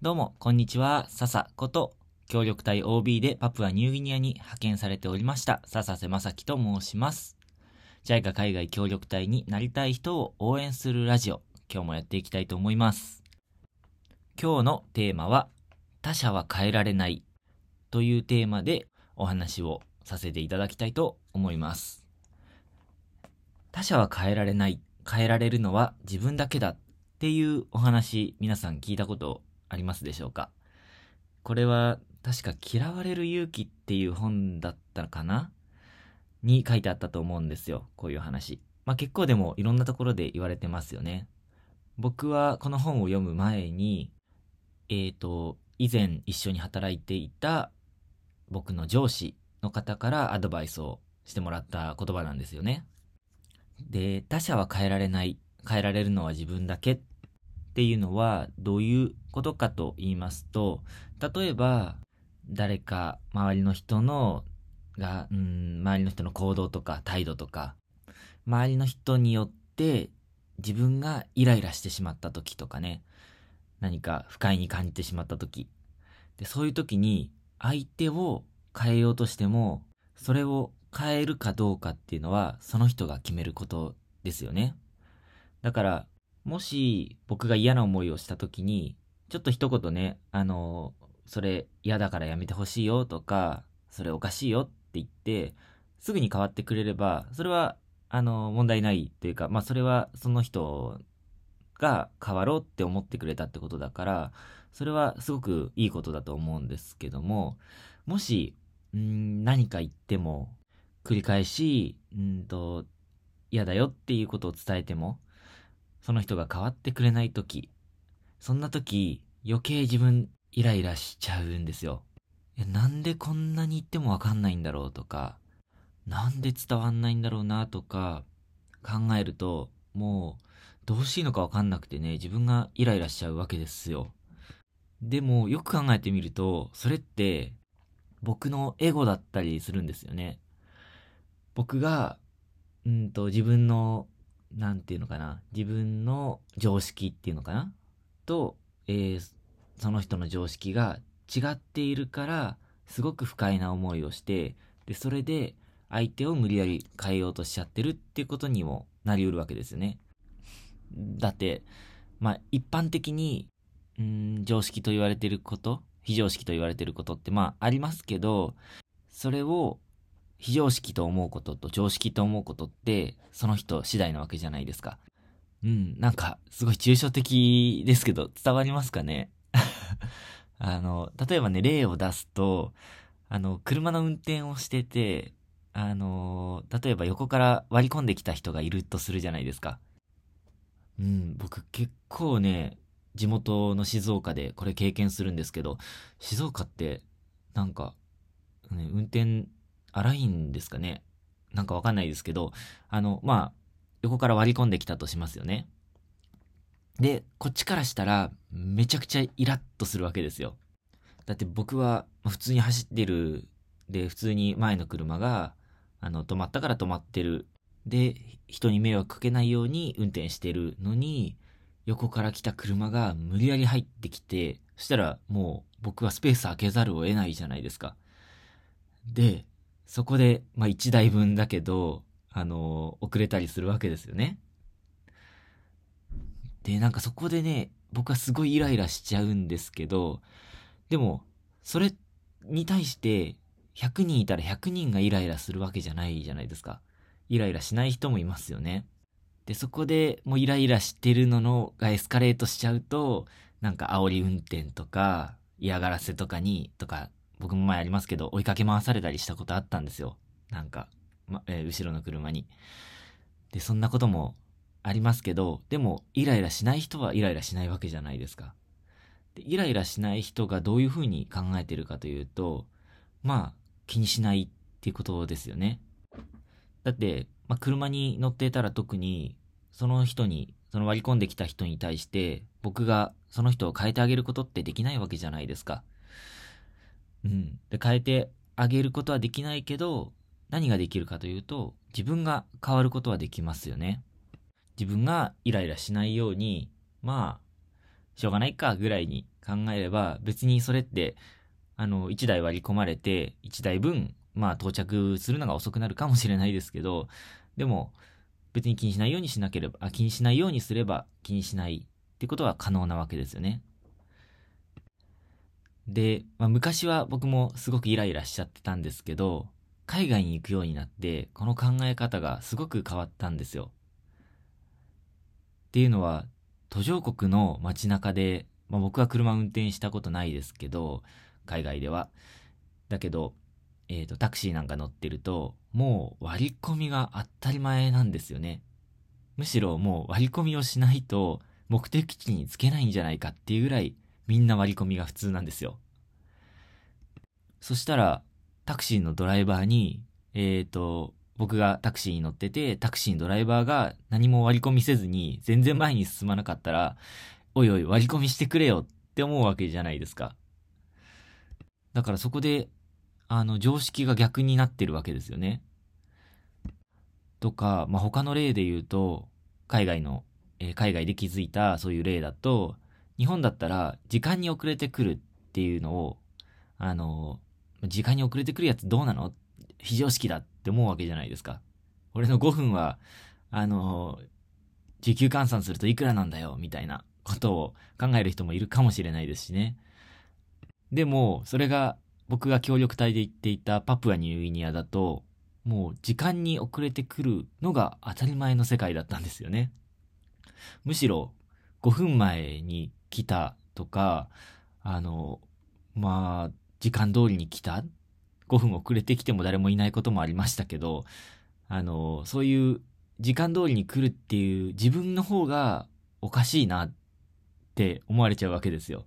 どうも、こんにちは。笹こと、協力隊 OB でパプアニューギニアに派遣されておりました、笹瀬正樹と申します。JICA 海外協力隊になりたい人を応援するラジオ、今日もやっていきたいと思います。今日のテーマは、他者は変えられないというテーマでお話をさせていただきたいと思います。他者は変えられない、変えられるのは自分だけだっていうお話、皆さん聞いたことありますでしょうか？これは確か嫌われる勇気っていう本だったかな？に書いてあったと思うんですよ。こういう話。まあ結構でもいろんなところで言われてますよね。僕はこの本を読む前に、えっ、と、以前一緒に働いていた僕の上司の方からアドバイスをしてもらった言葉なんですよね。で、他者は変えられない、変えられるのは自分だけっていうのはどういうことかと言いますと、例えば誰か周りの人のが、うん、周りの人の行動とか態度とか、周りの人によって自分がイライラしてしまった時とかね、何か不快に感じてしまった時。で、そういう時に相手を変えようとしても、それを変えるかどうかっていうのはその人が決めることですよね。だから、もし僕が嫌な思いをした時に、ちょっと一言ね、あの、それ嫌だからやめてほしいよとか、それおかしいよって言って、すぐに変わってくれれば、それは、あの、問題ないというか、まあそれはその人が変わろうって思ってくれたってことだから、それはすごくいいことだと思うんですけども、もし、ん何か言っても、繰り返し、んと、嫌だよっていうことを伝えても、その人が変わってくれないとき、そんなとき、余計自分イライラしちゃうんですよ。え、なんでこんなに言ってもわかんないんだろうとか、なんで伝わんないんだろうなとか、考えると、もう、どうしていいのかわかんなくてね、自分がイライラしちゃうわけですよ。でも、よく考えてみると、それって、僕のエゴだったりするんですよね。僕が、うんと、自分のなんていうのかな、自分の常識っていうのかな？と、えーその人の常識が違っているから、すごく不快な思いをして、で、それで相手を無理やり変えようとしちゃってるっていうことにもなり得るわけですよね。だって、まあ、一般的に、うん、常識と言われてること、非常識と言われてることって、まあ、ありますけど、それを非常識と思うことと常識と思うことって、その人次第なわけじゃないですか。うん、なんか、すごい抽象的ですけど、伝わりますかね？あの、例えばね、例を出すと、あの、車の運転をしてて、あの、例えば横から割り込んできた人がいるとするじゃないですか。うん、僕結構ね、地元の静岡でこれ経験するんですけど、静岡って、なんか、ね、運転荒いんですかねなんかわかんないですけど、あの、まあ、横から割り込んできたとしますよね。で、こっちからしたら、めちゃくちゃイラッとするわけですよ。だって僕は、普通に走ってる、で、普通に前の車が、あの、止まったから止まってる。で、人に迷惑かけないように運転してるのに、横から来た車が無理やり入ってきて、そしたらもう僕はスペース開けざるを得ないじゃないですか。で、そこで、まあ1台分だけど、あの遅れたりするわけですよね。で、なんかそこでね、僕はすごいイライラしちゃうんですけど、でも、それに対して、100人いたら100人がイライラするわけじゃないじゃないですか。イライラしない人もいますよね。で、そこでもうイライラしてるののがエスカレートしちゃうと、なんか煽り運転とか、嫌がらせとかに、とか、僕も前ありますけど、追いかけ回されたりしたことあったんですよ。なんか、ま、えー後ろの車に。で、そんなこともありますけど、でも、イライラしない人はイライラしないわけじゃないですか。でイライラしない人がどういうふうに考えてるかというと、まあ、気にしないっていうことですよね。だって、まあ、車に乗っていたら特に、その人に、その割り込んできた人に対して、僕がその人を変えてあげることってできないわけじゃないですか。うん。で、変えてあげることはできないけど、何ができるかというと、自分が変わることはできますよね。自分がイライラしないように、まあ、しょうがないかぐらいに考えれば、別にそれって、あの、1台割り込まれて、1台分、まあ到着するのが遅くなるかもしれないですけど、でも、別に気にしないようにしなければ、あ気にしないようにすれば気にしないってことは可能なわけですよね。で、まあ、昔は僕もすごくイライラしちゃってたんですけど、海外に行くようになって、この考え方がすごく変わったんですよ。っていうのは、途上国の街中で、まあ、僕は車運転したことないですけど、海外では。だけど、えっ、ー、と、タクシーなんか乗ってると、もう割り込みが当たり前なんですよね。むしろもう割り込みをしないと目的地に着けないんじゃないかっていうぐらいみんな割り込みが普通なんですよ。そしたらタクシーのドライバーに、えっ、ー、と、僕がタクシーに乗ってて、タクシーのドライバーが何も割り込みせずに全然前に進まなかったら、おいおい割り込みしてくれよって思うわけじゃないですか。だからそこであの、常識が逆になってるわけですよね。とか、まあ、他の例で言うと、海外の、えー、海外で気づいたそういう例だと、日本だったら時間に遅れてくるっていうのを、あの、時間に遅れてくるやつどうなの？非常識だって思うわけじゃないですか。俺の5分は、あの、時給換算するといくらなんだよ、みたいなことを考える人もいるかもしれないですしね。でも、それが僕が協力隊で行っていたパプアニューギニアだと、もう時間に遅れてくるのが当たり前の世界だったんですよね。むしろ5分前に来たとか、あの、まあ、時間通りに来た ?5 分遅れてきても誰もいないこともありましたけど、あの、そういう時間通りに来るっていう自分の方がおかしいなって思われちゃうわけですよ。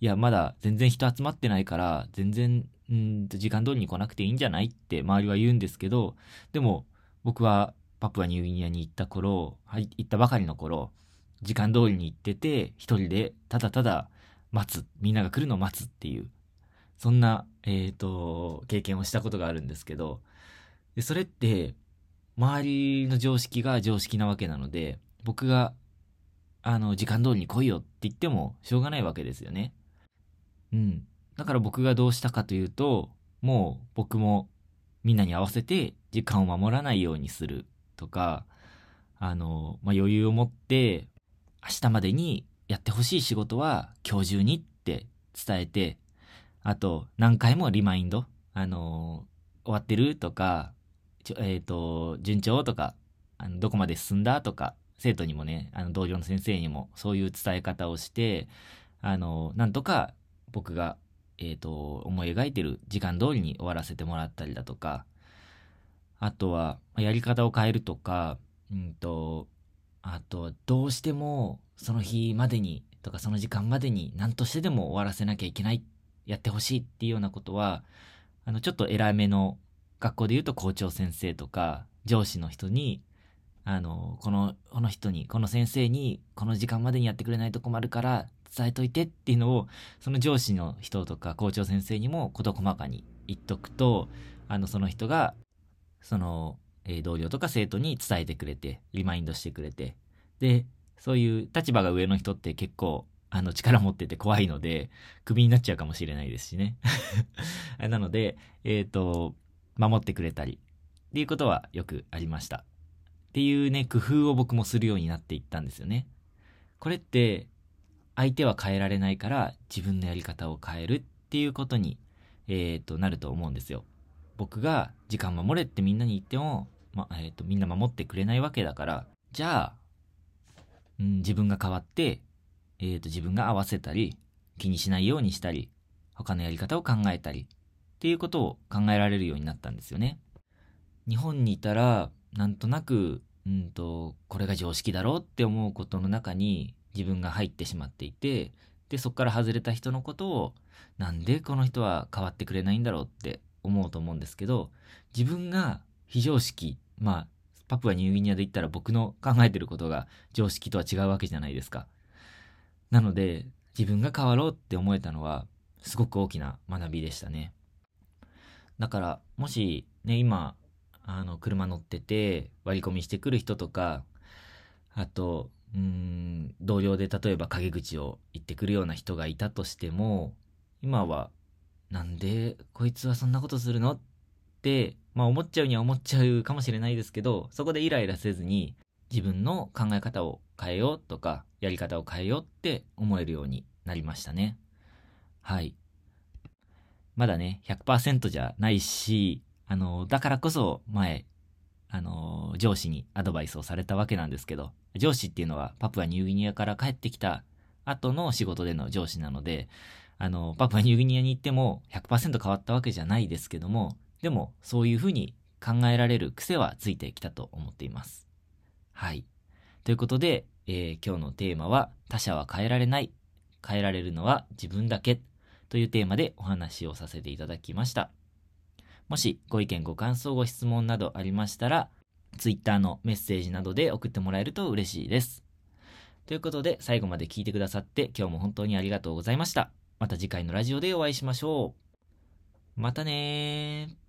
いや、まだ全然人集まってないから、全然、うん時間通りに来なくていいんじゃないって周りは言うんですけど、でも、僕はパプアニューギニアに行った頃、行ったばかりの頃、時間通りに行ってて、一人でただただ待つ、みんなが来るのを待つっていう、そんな、えっ、ー、と、経験をしたことがあるんですけど、でそれって、周りの常識が常識なわけなので、僕が、あの、時間通りに来いよって言ってもしょうがないわけですよね。うん。だから僕がどうしたかというと、もう僕もみんなに合わせて時間を守らないようにするとか、あの、まあ、余裕を持って明日までにやってほしい仕事は今日中にって伝えて、あと何回もリマインド、あの、終わってるとか、えっ、ー、と、順調とか、あのどこまで進んだとか、生徒にもね、あの同僚の先生にもそういう伝え方をして、あの、なんとか僕が、えっ、と、思い描いてる時間通りに終わらせてもらったりだとか、あとは、やり方を変えるとか、うんと、あと、どうしても、その日までに、とかその時間までに何としてでも終わらせなきゃいけない、やってほしいっていうようなことは、あの、ちょっと偉めの、学校で言うと校長先生とか、上司の人に、あの、この、この人に、この先生に、この時間までにやってくれないと困るから、伝えといてっていうのを、その上司の人とか校長先生にも事細かに言っとくと、あの、その人が、その、え、同僚とか生徒に伝えてくれて、リマインドしてくれて、で、そういう立場が上の人って結構、あの、力持ってて怖いので、クビになっちゃうかもしれないですしね。なので、えっ、ー、と、守ってくれたり、っていうことはよくありました。っていうね、工夫を僕もするようになっていったんですよね。これって、相手は変えられないから自分のやり方を変えるっていうことに、えっ、ー、と、なると思うんですよ。僕が時間守れってみんなに言っても、ま、えっ、ー、と、みんな守ってくれないわけだから、じゃあ、うん、自分が変わって、えっ、ー、と、自分が合わせたり、気にしないようにしたり、他のやり方を考えたり、っていうことを考えられるようになったんですよね。日本にいたら、なんとなく、うんと、これが常識だろうって思うことの中に、自分が入ってしまっていて、で、そこから外れた人のことを、なんでこの人は変わってくれないんだろうって思うと思うんですけど、自分が非常識、まあ、パプアニューギニアで言ったら僕の考えてることが常識とは違うわけじゃないですか。なので、自分が変わろうって思えたのは、すごく大きな学びでしたね。だから、もし、ね、今、あの、車乗ってて割り込みしてくる人とか、あと、うん、同僚で例えば陰口を言ってくるような人がいたとしても、今は、なんでこいつはそんなことするの？って、まあ思っちゃうには思っちゃうかもしれないですけど、そこでイライラせずに、自分の考え方を変えようとか、やり方を変えようって思えるようになりましたね。はい。まだね、100%じゃないし、あの、だからこそ前、あの、上司にアドバイスをされたわけなんですけど、上司っていうのはパプアニューギニアから帰ってきた後の仕事での上司なので、あの、パプアニューギニアに行っても100%変わったわけじゃないですけども、でもそういうふうに考えられる癖はついてきたと思っています。はい。ということで、えー今日のテーマは他者は変えられない。変えられるのは自分だけというテーマでお話をさせていただきました。もしご意見ご感想ご質問などありましたら、Twitter のメッセージなどで送ってもらえると嬉しいです。ということで最後まで聞いてくださって今日も本当にありがとうございました。また次回のラジオでお会いしましょう。またねー。